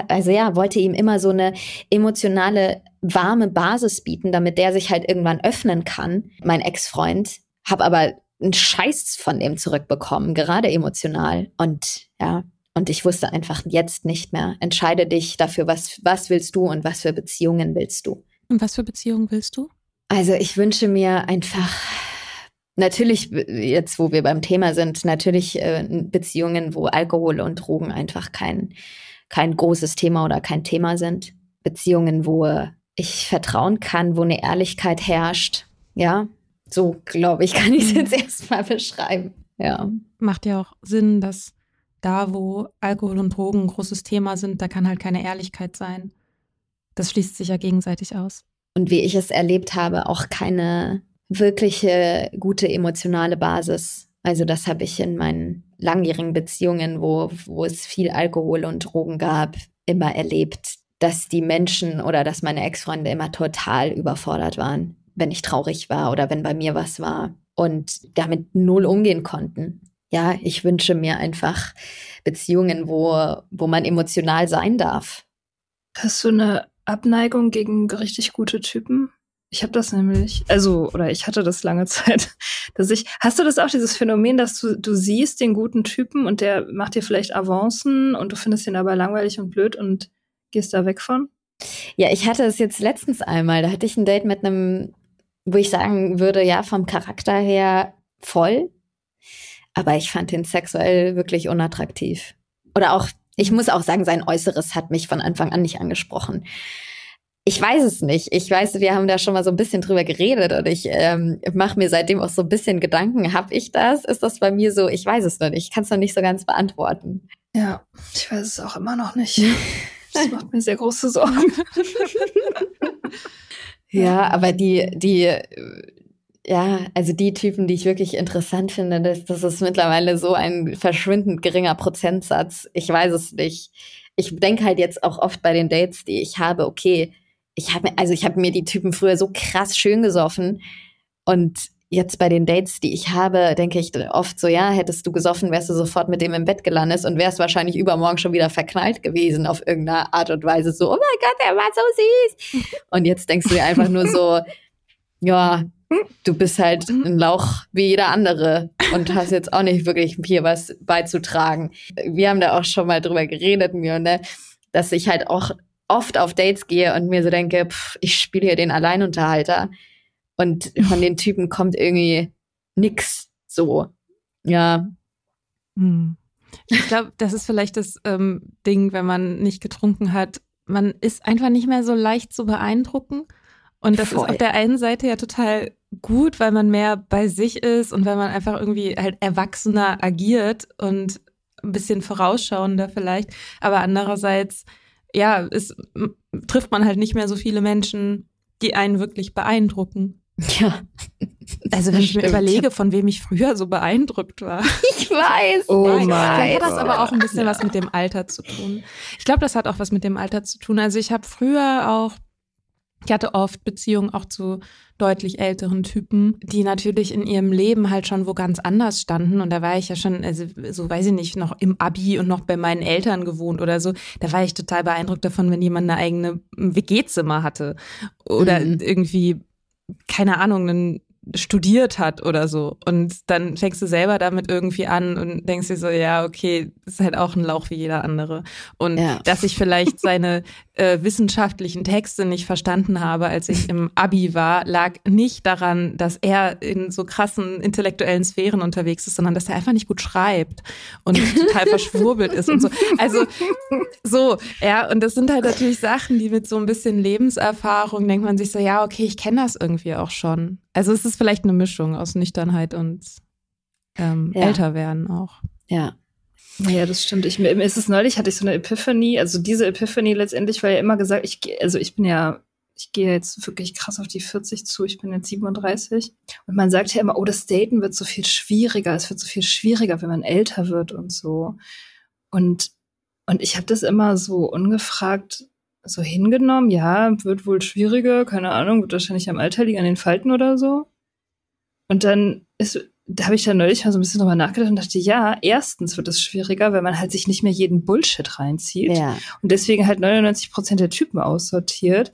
also ja, wollte ihm immer so eine emotionale, warme Basis bieten, damit der sich halt irgendwann öffnen kann, mein Ex-Freund. Hab aber einen Scheiß von dem zurückbekommen, gerade emotional. Und ja, und ich wusste einfach jetzt nicht mehr. Entscheide dich dafür, was, was willst du und was für Beziehungen willst du. Und was für Beziehungen willst du? Also ich wünsche mir einfach, natürlich, jetzt wo wir beim Thema sind, natürlich äh, Beziehungen, wo Alkohol und Drogen einfach kein, kein großes Thema oder kein Thema sind. Beziehungen, wo ich vertrauen kann, wo eine Ehrlichkeit herrscht. Ja, so glaube ich, kann ich es jetzt erstmal beschreiben. Ja. Macht ja auch Sinn, dass da, wo Alkohol und Drogen ein großes Thema sind, da kann halt keine Ehrlichkeit sein. Das schließt sich ja gegenseitig aus. Und wie ich es erlebt habe, auch keine wirkliche gute emotionale Basis. Also das habe ich in meinen langjährigen Beziehungen, wo, wo es viel Alkohol und Drogen gab, immer erlebt, dass die Menschen oder dass meine Ex-Freunde immer total überfordert waren, wenn ich traurig war oder wenn bei mir was war und damit null umgehen konnten ja, ich wünsche mir einfach Beziehungen, wo, wo man emotional sein darf. Hast du eine Abneigung gegen richtig gute Typen? Ich habe das nämlich, also, oder ich hatte das lange Zeit, dass ich, hast du das auch, dieses Phänomen, dass du, du siehst den guten Typen und der macht dir vielleicht Avancen und du findest ihn aber langweilig und blöd und gehst da weg von? Ja, ich hatte es jetzt letztens einmal, da hatte ich ein Date mit einem, wo ich sagen würde, ja, vom Charakter her voll, aber ich fand ihn sexuell wirklich unattraktiv. Oder auch, ich muss auch sagen, sein Äußeres hat mich von Anfang an nicht angesprochen. Ich weiß es nicht. Ich weiß, wir haben da schon mal so ein bisschen drüber geredet und ich ähm, mache mir seitdem auch so ein bisschen Gedanken. Hab ich das? Ist das bei mir so? Ich weiß es noch nicht. Ich kann es noch nicht so ganz beantworten. Ja, ich weiß es auch immer noch nicht. Das macht mir sehr große Sorgen. ja, aber die, die ja, also die Typen, die ich wirklich interessant finde, das, das ist mittlerweile so ein verschwindend geringer Prozentsatz. Ich weiß es nicht. Ich denke halt jetzt auch oft bei den Dates, die ich habe, okay, ich habe also ich habe mir die Typen früher so krass schön gesoffen und jetzt bei den Dates, die ich habe, denke ich oft so, ja, hättest du gesoffen, wärst du sofort mit dem im Bett gelandet und wärst wahrscheinlich übermorgen schon wieder verknallt gewesen auf irgendeine Art und Weise. So, oh mein Gott, der war so süß. Und jetzt denkst du dir einfach nur so, ja, du bist halt mhm. ein Lauch wie jeder andere und hast jetzt auch nicht wirklich hier was beizutragen. Wir haben da auch schon mal drüber geredet, mir, ne, dass ich halt auch oft auf Dates gehe und mir so denke, pff, ich spiele hier den Alleinunterhalter und von den Typen kommt irgendwie nix so. Ja. Hm. Ich glaube, das ist vielleicht das ähm, Ding, wenn man nicht getrunken hat. Man ist einfach nicht mehr so leicht zu beeindrucken Und das Voll. ist auf der einen Seite ja total gut, weil man mehr bei sich ist und weil man einfach irgendwie halt erwachsener agiert und ein bisschen vorausschauender vielleicht. Aber andererseits, ja, ist, trifft man halt nicht mehr so viele Menschen, die einen wirklich beeindrucken. Ja. Also wenn ich mir überlege, von wem ich früher so beeindruckt war. Ich weiß. Oh mein Vielleicht hat das aber auch ein bisschen ja. was mit dem Alter zu tun. Ich glaube, das hat auch was mit dem Alter zu tun. Also ich habe früher auch ich hatte oft Beziehungen auch zu deutlich älteren Typen, die natürlich in ihrem Leben halt schon wo ganz anders standen. Und da war ich ja schon, also so weiß ich nicht, noch im Abi und noch bei meinen Eltern gewohnt oder so. Da war ich total beeindruckt davon, wenn jemand eine eigene WG-Zimmer hatte. Oder mhm. irgendwie, keine Ahnung, einen studiert hat oder so. Und dann fängst du selber damit irgendwie an und denkst dir so, ja, okay, ist halt auch ein Lauch wie jeder andere. Und ja. dass ich vielleicht seine äh, wissenschaftlichen Texte nicht verstanden habe, als ich im Abi war, lag nicht daran, dass er in so krassen intellektuellen Sphären unterwegs ist, sondern dass er einfach nicht gut schreibt und total verschwurbelt ist und so. Also so, ja, und das sind halt natürlich Sachen, die mit so ein bisschen Lebenserfahrung denkt man sich so, ja, okay, ich kenne das irgendwie auch schon. Also es ist vielleicht eine Mischung aus Nüchternheit und ähm, ja. älter werden auch. Ja. Ja, das stimmt. Ich, mir ist es neulich, hatte ich so eine Epiphany. Also diese Epiphany letztendlich war ja immer gesagt, ich also ich bin ja, ich gehe jetzt wirklich krass auf die 40 zu, ich bin jetzt 37. Und man sagt ja immer, oh, das Daten wird so viel schwieriger, es wird so viel schwieriger, wenn man älter wird und so. Und, und ich habe das immer so ungefragt so hingenommen, ja, wird wohl schwieriger, keine Ahnung, wird wahrscheinlich am Alter liegen, an den Falten oder so. Und dann ist, da habe ich dann neulich mal so ein bisschen drüber nachgedacht und dachte, ja, erstens wird es schwieriger, weil man halt sich nicht mehr jeden Bullshit reinzieht ja. und deswegen halt 99 Prozent der Typen aussortiert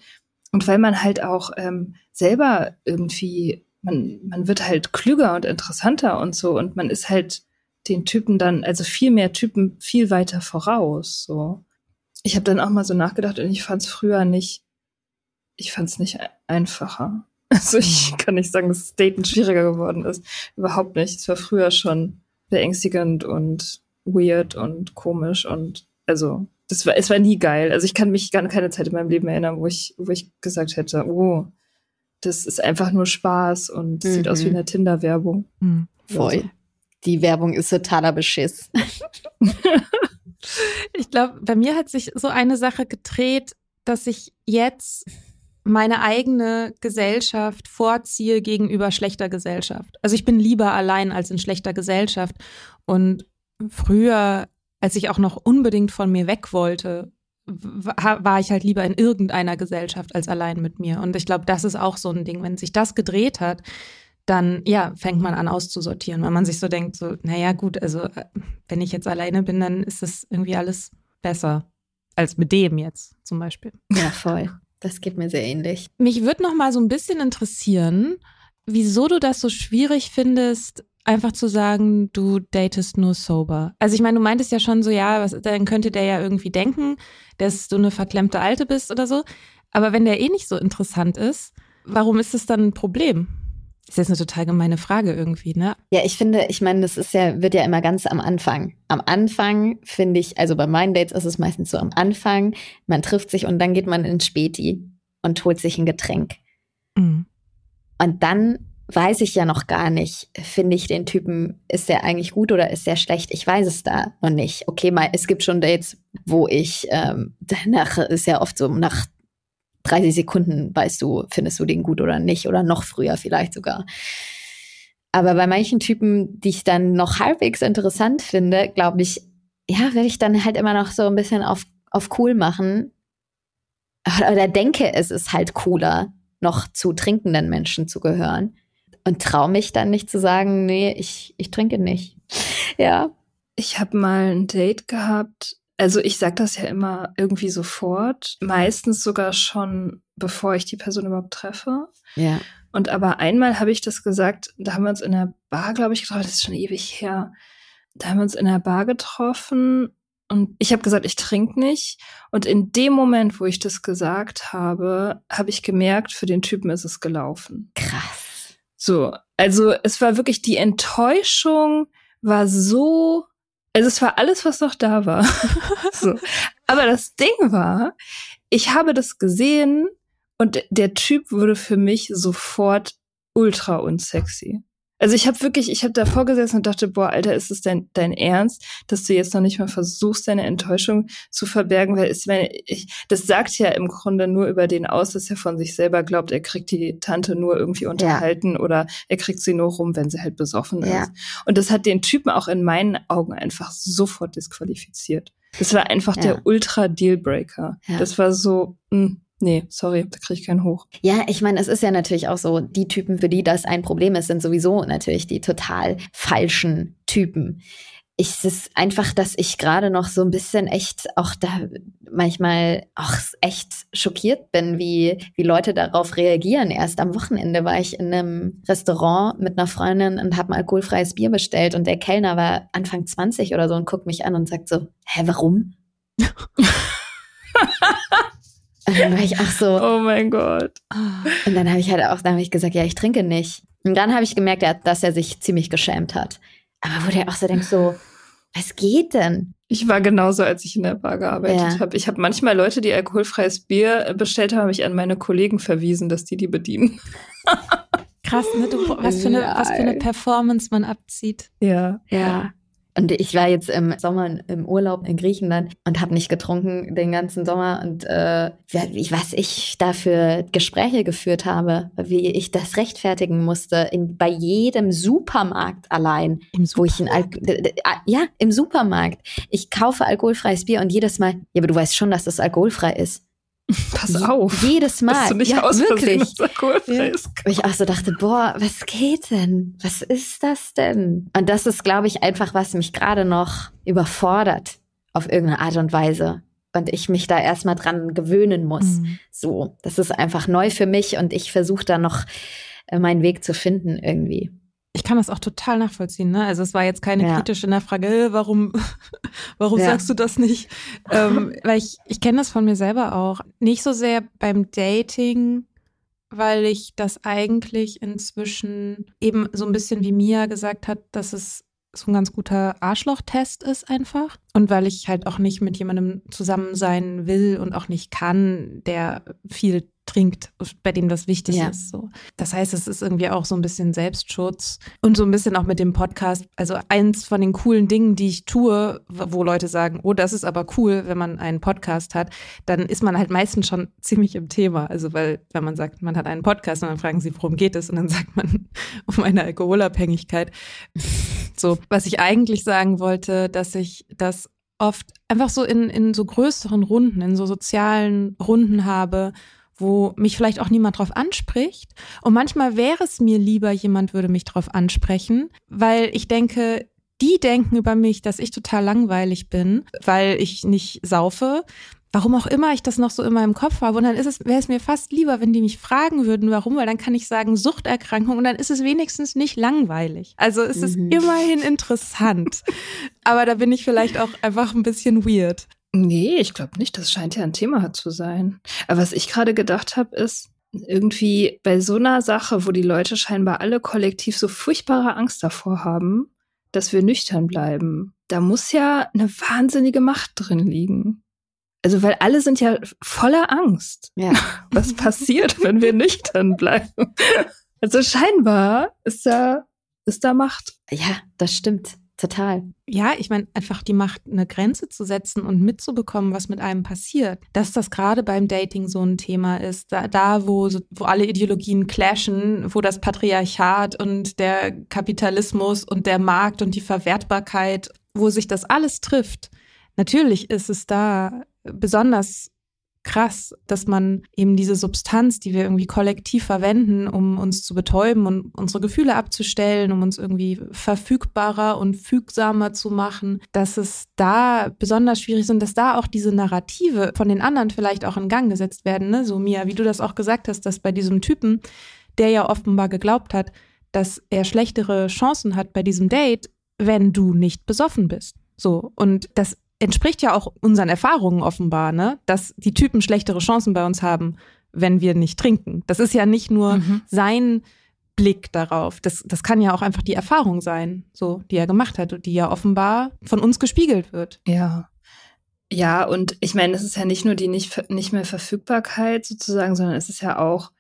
und weil man halt auch ähm, selber irgendwie, man, man wird halt klüger und interessanter und so und man ist halt den Typen dann, also viel mehr Typen viel weiter voraus, so ich habe dann auch mal so nachgedacht und ich fand es früher nicht, ich fand es nicht einfacher. Also ich mhm. kann nicht sagen, dass das Daten schwieriger geworden ist. Überhaupt nicht. Es war früher schon beängstigend und weird und komisch und also das war, es war nie geil. Also ich kann mich gar keine Zeit in meinem Leben erinnern, wo ich, wo ich gesagt hätte, oh, das ist einfach nur Spaß und mhm. sieht aus wie mhm. eine Tinder-Werbung. Mhm. Voll. Also. Die Werbung ist totaler Beschiss. Ich glaube, bei mir hat sich so eine Sache gedreht, dass ich jetzt meine eigene Gesellschaft vorziehe gegenüber schlechter Gesellschaft. Also ich bin lieber allein als in schlechter Gesellschaft. Und früher, als ich auch noch unbedingt von mir weg wollte, war ich halt lieber in irgendeiner Gesellschaft als allein mit mir. Und ich glaube, das ist auch so ein Ding. Wenn sich das gedreht hat, dann ja, fängt man an auszusortieren, weil man sich so denkt, so, naja, gut, also äh, wenn ich jetzt alleine bin, dann ist das irgendwie alles besser als mit dem jetzt zum Beispiel. Ja, voll. Das geht mir sehr ähnlich. Mich würde noch mal so ein bisschen interessieren, wieso du das so schwierig findest, einfach zu sagen, du datest nur sober. Also ich meine, du meintest ja schon so, ja, was, dann könnte der ja irgendwie denken, dass du eine verklemmte Alte bist oder so. Aber wenn der eh nicht so interessant ist, warum ist das dann ein Problem? Das ist jetzt eine total gemeine Frage irgendwie, ne? Ja, ich finde, ich meine, das ist ja, wird ja immer ganz am Anfang. Am Anfang finde ich, also bei meinen Dates ist es meistens so am Anfang, man trifft sich und dann geht man ins Späti und holt sich ein Getränk. Mhm. Und dann weiß ich ja noch gar nicht, finde ich den Typen, ist der eigentlich gut oder ist der schlecht? Ich weiß es da noch nicht. Okay, mal, es gibt schon Dates, wo ich ähm, nach, ist ja oft so nach 30 Sekunden weißt du, findest du den gut oder nicht oder noch früher vielleicht sogar. Aber bei manchen Typen, die ich dann noch halbwegs interessant finde, glaube ich, ja, will ich dann halt immer noch so ein bisschen auf, auf cool machen. Oder denke, es ist halt cooler, noch zu trinkenden Menschen zu gehören. Und traue mich dann nicht zu sagen, nee, ich, ich trinke nicht. Ja. Ich habe mal ein Date gehabt, also ich sage das ja immer irgendwie sofort, meistens sogar schon, bevor ich die Person überhaupt treffe. Ja. Und aber einmal habe ich das gesagt, da haben wir uns in der Bar, glaube ich, getroffen, das ist schon ewig her. Da haben wir uns in der Bar getroffen und ich habe gesagt, ich trinke nicht. Und in dem Moment, wo ich das gesagt habe, habe ich gemerkt, für den Typen ist es gelaufen. Krass. So, also es war wirklich die Enttäuschung war so also es war alles, was noch da war. so. Aber das Ding war, ich habe das gesehen Und der Typ wurde für mich sofort ultra unsexy. Also ich habe wirklich, ich habe davor gesessen und dachte, boah, Alter, ist es dein, dein Ernst, dass du jetzt noch nicht mal versuchst, deine Enttäuschung zu verbergen, weil es, wenn ich, das sagt ja im Grunde nur über den aus, dass er von sich selber glaubt, er kriegt die Tante nur irgendwie unterhalten ja. oder er kriegt sie nur rum, wenn sie halt besoffen ja. ist. Und das hat den Typen auch in meinen Augen einfach sofort disqualifiziert. Das war einfach ja. der Ultra-Dealbreaker. Das war so, mh, hm, Nee, sorry, da kriege ich keinen hoch. Ja, ich meine, es ist ja natürlich auch so, die Typen, für die das ein Problem ist, sind sowieso natürlich die total falschen Typen. Ich, es ist einfach, dass ich gerade noch so ein bisschen echt auch da manchmal auch echt schockiert bin, wie, wie Leute darauf reagieren. Erst am Wochenende war ich in einem Restaurant mit einer Freundin und habe ein alkoholfreies Bier bestellt und der Kellner war Anfang 20 oder so und guckt mich an und sagt so, hä, warum? Und dann war ich auch so. Oh mein Gott. Und dann habe ich halt auch, dann habe ich gesagt, ja, ich trinke nicht. Und dann habe ich gemerkt, dass er sich ziemlich geschämt hat. Aber wo der auch so denkt, so, was geht denn? Ich war genauso, als ich in der Bar gearbeitet ja. habe. Ich habe manchmal Leute, die alkoholfreies Bier bestellt haben, habe ich an meine Kollegen verwiesen, dass die die bedienen. Krass, ne? Du, was, für eine, was für eine Performance man abzieht. Ja. Ja. Und ich war jetzt im Sommer im Urlaub in Griechenland und habe nicht getrunken den ganzen Sommer. Und äh, was ich da für Gespräche geführt habe, wie ich das rechtfertigen musste, in, bei jedem Supermarkt allein, Im wo ich ein Al ja im Supermarkt. Ich kaufe alkoholfreies Bier und jedes Mal, ja, aber du weißt schon, dass das alkoholfrei ist. Pass auf. Jedes Mal. Dass du nicht ja, aus wirklich. Ja. Wo ich auch so dachte, boah, was geht denn? Was ist das denn? Und das ist, glaube ich, einfach, was mich gerade noch überfordert auf irgendeine Art und Weise. Und ich mich da erstmal dran gewöhnen muss. Mhm. So, das ist einfach neu für mich und ich versuche da noch äh, meinen Weg zu finden irgendwie. Ich kann das auch total nachvollziehen. Ne? Also es war jetzt keine ja. kritische Nachfrage, äh, warum, warum ja. sagst du das nicht? ähm, weil ich, ich kenne das von mir selber auch. Nicht so sehr beim Dating, weil ich das eigentlich inzwischen eben so ein bisschen wie Mia gesagt hat, dass es so ein ganz guter Arschlochtest ist einfach. Und weil ich halt auch nicht mit jemandem zusammen sein will und auch nicht kann, der viel trinkt, bei dem das wichtig ja. ist. So. Das heißt, es ist irgendwie auch so ein bisschen Selbstschutz und so ein bisschen auch mit dem Podcast. Also eins von den coolen Dingen, die ich tue, wo Leute sagen, oh, das ist aber cool, wenn man einen Podcast hat, dann ist man halt meistens schon ziemlich im Thema. Also weil, wenn man sagt, man hat einen Podcast und dann fragen sie, worum geht es? Und dann sagt man um eine Alkoholabhängigkeit. So, was ich eigentlich sagen wollte, dass ich das oft einfach so in, in so größeren Runden, in so sozialen Runden habe, wo mich vielleicht auch niemand drauf anspricht. Und manchmal wäre es mir lieber, jemand würde mich drauf ansprechen, weil ich denke, die denken über mich, dass ich total langweilig bin, weil ich nicht saufe. Warum auch immer ich das noch so in meinem Kopf habe. Und dann ist es, wäre es mir fast lieber, wenn die mich fragen würden, warum, weil dann kann ich sagen, Suchterkrankung und dann ist es wenigstens nicht langweilig. Also es ist mhm. immerhin interessant. Aber da bin ich vielleicht auch einfach ein bisschen weird. Nee, ich glaube nicht. Das scheint ja ein Thema zu sein. Aber was ich gerade gedacht habe, ist, irgendwie bei so einer Sache, wo die Leute scheinbar alle kollektiv so furchtbare Angst davor haben, dass wir nüchtern bleiben, da muss ja eine wahnsinnige Macht drin liegen. Also, weil alle sind ja voller Angst. Ja. Was passiert, wenn wir nüchtern bleiben? Also scheinbar ist da, ist da Macht. Ja, das stimmt. Total. Ja, ich meine, einfach die Macht, eine Grenze zu setzen und mitzubekommen, was mit einem passiert. Dass das gerade beim Dating so ein Thema ist. Da, da wo, wo alle Ideologien clashen, wo das Patriarchat und der Kapitalismus und der Markt und die Verwertbarkeit, wo sich das alles trifft. Natürlich ist es da besonders krass, dass man eben diese Substanz, die wir irgendwie kollektiv verwenden, um uns zu betäuben und unsere Gefühle abzustellen, um uns irgendwie verfügbarer und fügsamer zu machen, dass es da besonders schwierig ist und dass da auch diese Narrative von den anderen vielleicht auch in Gang gesetzt werden. Ne? So Mia, wie du das auch gesagt hast, dass bei diesem Typen, der ja offenbar geglaubt hat, dass er schlechtere Chancen hat bei diesem Date, wenn du nicht besoffen bist. So. Und das entspricht ja auch unseren Erfahrungen offenbar, ne? dass die Typen schlechtere Chancen bei uns haben, wenn wir nicht trinken. Das ist ja nicht nur mhm. sein Blick darauf. Das, das kann ja auch einfach die Erfahrung sein, so, die er gemacht hat und die ja offenbar von uns gespiegelt wird. Ja. Ja, und ich meine, es ist ja nicht nur die nicht, nicht mehr Verfügbarkeit sozusagen, sondern es ist ja auch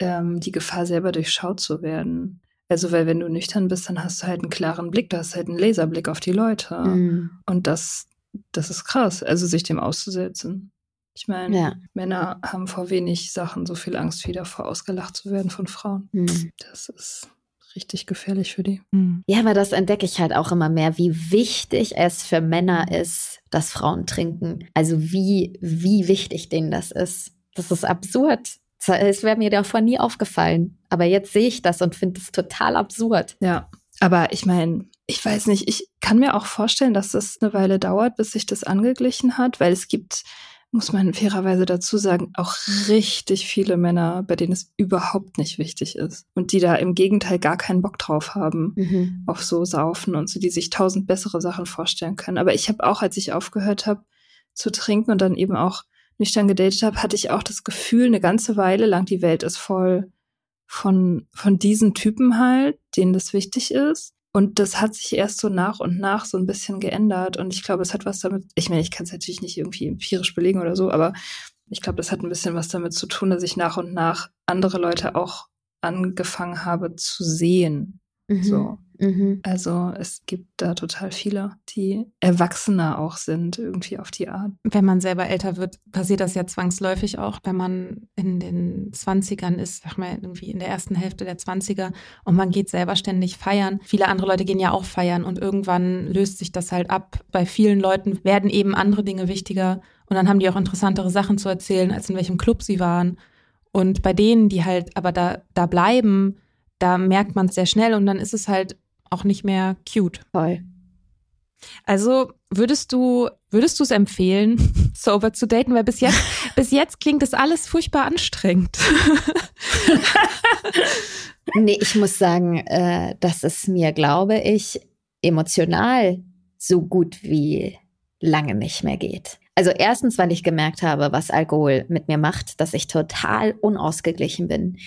ähm, die Gefahr, selber durchschaut zu werden. Also, weil wenn du nüchtern bist, dann hast du halt einen klaren Blick, du hast halt einen Laserblick auf die Leute. Mhm. Und das, das ist krass, also sich dem auszusetzen. Ich meine, Ja. Männer haben vor wenig Sachen so viel Angst wie davor, ausgelacht zu werden von Frauen. Mhm. Das ist richtig gefährlich für die. Hm. Ja, aber das entdecke ich halt auch immer mehr, wie wichtig es für Männer ist, dass Frauen trinken. Also wie, wie wichtig denen das ist. Das ist absurd. Es wäre mir davor nie aufgefallen. Aber jetzt sehe ich das und finde es total absurd. Ja, aber ich meine, ich weiß nicht, ich kann mir auch vorstellen, dass das eine Weile dauert, bis sich das angeglichen hat, weil es gibt, muss man fairerweise dazu sagen, auch richtig viele Männer, bei denen es überhaupt nicht wichtig ist und die da im Gegenteil gar keinen Bock drauf haben Mhm. auf so Saufen und so, die sich tausend bessere Sachen vorstellen können. Aber ich habe auch, als ich aufgehört habe zu trinken und dann eben auch nüchtern gedatet habe, hatte ich auch das Gefühl, eine ganze Weile lang, die Welt ist voll von, von diesen Typen halt, denen das wichtig ist. Und das hat sich erst so nach und nach so ein bisschen geändert. Und ich glaube, es hat was damit, ich meine, ich kann es natürlich nicht irgendwie empirisch belegen oder so, aber ich glaube, das hat ein bisschen was damit zu tun, dass ich nach und nach andere Leute auch angefangen habe zu sehen. Mhm. So. Mhm. Also es gibt da total viele, die erwachsener auch sind, irgendwie auf die Art. Wenn man selber älter wird, passiert das ja zwangsläufig auch, wenn man in den 20ern ist, sag mal irgendwie in der ersten Hälfte der 20er und man geht selber ständig feiern. Viele andere Leute gehen ja auch feiern und irgendwann löst sich das halt ab. Bei vielen Leuten werden eben andere Dinge wichtiger und dann haben die auch interessantere Sachen zu erzählen, als in welchem Club sie waren. Und bei denen, die halt aber da, da bleiben, da merkt man es sehr schnell und dann ist es halt auch nicht mehr cute. Voll. Also würdest du würdest du es empfehlen, sober zu daten? Weil bis jetzt bis jetzt klingt das alles furchtbar anstrengend. Nee, ich muss sagen, äh, dass es mir, glaube ich, emotional so gut wie lange nicht mehr geht. Also erstens, weil ich gemerkt habe, was Alkohol mit mir macht, dass ich total unausgeglichen bin,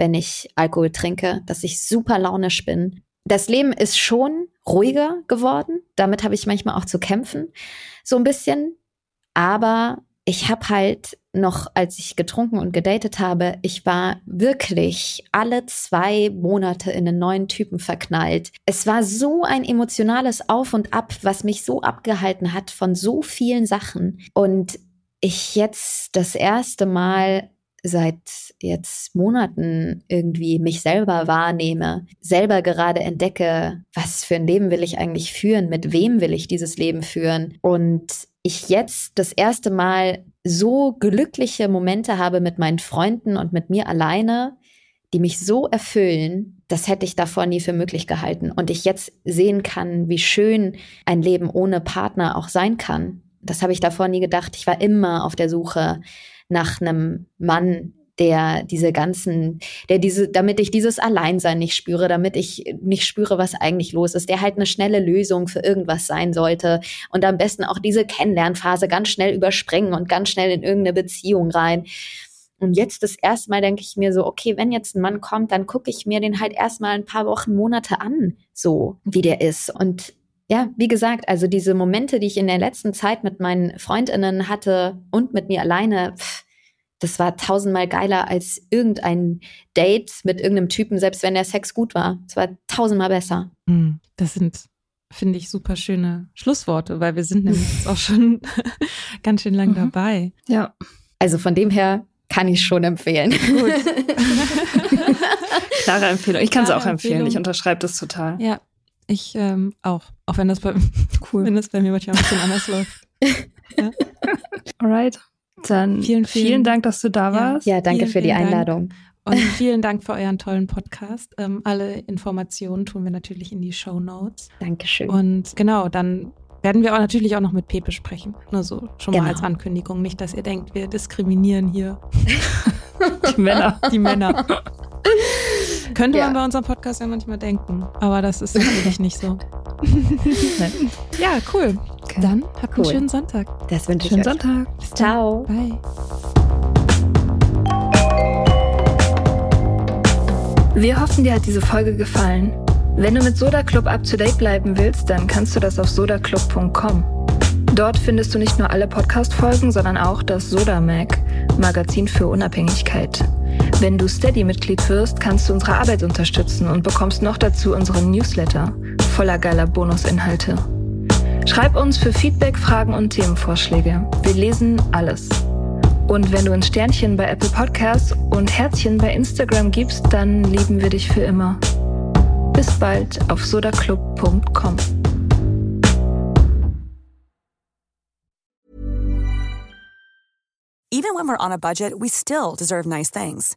wenn ich Alkohol trinke, dass ich super launisch bin. Das Leben ist schon ruhiger geworden. Damit habe ich manchmal auch zu kämpfen, so ein bisschen. Aber ich habe halt noch, als ich getrunken und gedatet habe, ich war wirklich alle zwei Monate in einen neuen Typen verknallt. Es war so ein emotionales Auf und Ab, was mich so abgehalten hat von so vielen Sachen. Und ich jetzt das erste Mal seit jetzt Monaten irgendwie mich selber wahrnehme, selber gerade entdecke, was für ein Leben will ich eigentlich führen, mit wem will ich dieses Leben führen und ich jetzt das erste Mal so glückliche Momente habe mit meinen Freunden und mit mir alleine, die mich so erfüllen, das hätte ich davor nie für möglich gehalten. Und ich jetzt sehen kann, wie schön ein Leben ohne Partner auch sein kann. Das habe ich davor nie gedacht. Ich war immer auf der Suche nach einem Mann, der diese ganzen, der diese, damit ich dieses Alleinsein nicht spüre, damit ich nicht spüre, was eigentlich los ist, der halt eine schnelle Lösung für irgendwas sein sollte und am besten auch diese Kennenlernphase ganz schnell überspringen und ganz schnell in irgendeine Beziehung rein. Und jetzt das erste Mal denke ich mir so, okay, wenn jetzt ein Mann kommt, dann gucke ich mir den halt erstmal ein paar Wochen, Monate an, so wie der ist. Und ja, wie gesagt, also diese Momente, die ich in der letzten Zeit mit meinen Freundinnen hatte und mit mir alleine, pff, das war tausendmal geiler als irgendein Date mit irgendeinem Typen, selbst wenn der Sex gut war. Es war tausendmal besser. Hm, Das sind, finde ich, super schöne Schlussworte, weil wir sind nämlich jetzt auch schon ganz schön lang Mhm. dabei. Ja. Also von dem her kann ich schon empfehlen. Gut. Klare Empfehlung. Ich kann es auch empfehlen. Empfehlung. Ich unterschreibe das total. Ja, ich ähm, auch. Auch wenn das bei, Cool. wenn das bei mir manchmal ein bisschen anders läuft. Alright. Dann Vielen, vielen, vielen- dass du da Ja. warst. Ja, danke Vielen, für die vielen Dank. Einladung. Und vielen Dank für euren tollen Podcast. Ähm, alle Informationen tun wir natürlich in die Show Notes. Dankeschön. Und genau, dann werden wir auch natürlich auch noch mit Pepe sprechen. Nur so schon Genau. mal als Ankündigung. Nicht, dass ihr denkt, wir diskriminieren hier Die Männer. die Männer. Könnte Ja. man bei unserem Podcast ja manchmal denken, aber das ist natürlich nicht so. ja, cool. Okay. Dann habt Cool. einen schönen Sonntag. Das wünsche ich Schönen euch. Sonntag. Bis. Ciao. Bye. Wir hoffen, dir hat diese Folge gefallen. Wenn du mit Soda Club up to date bleiben willst, dann kannst du das auf sodaclub.com. Dort findest du nicht nur alle Podcast-Folgen, sondern auch das Soda Mag, Magazin für Unabhängigkeit. Wenn du Steady-Mitglied wirst, kannst du unsere Arbeit unterstützen und bekommst noch dazu unseren Newsletter voller geiler Bonusinhalte. Schreib uns für Feedback, Fragen und Themenvorschläge. Wir lesen alles. Und wenn du ein Sternchen bei Apple Podcasts und Herzchen bei Instagram gibst, dann lieben wir dich für immer. Bis bald auf sodaclub.com. Even when we're on a budget, we still deserve nice things.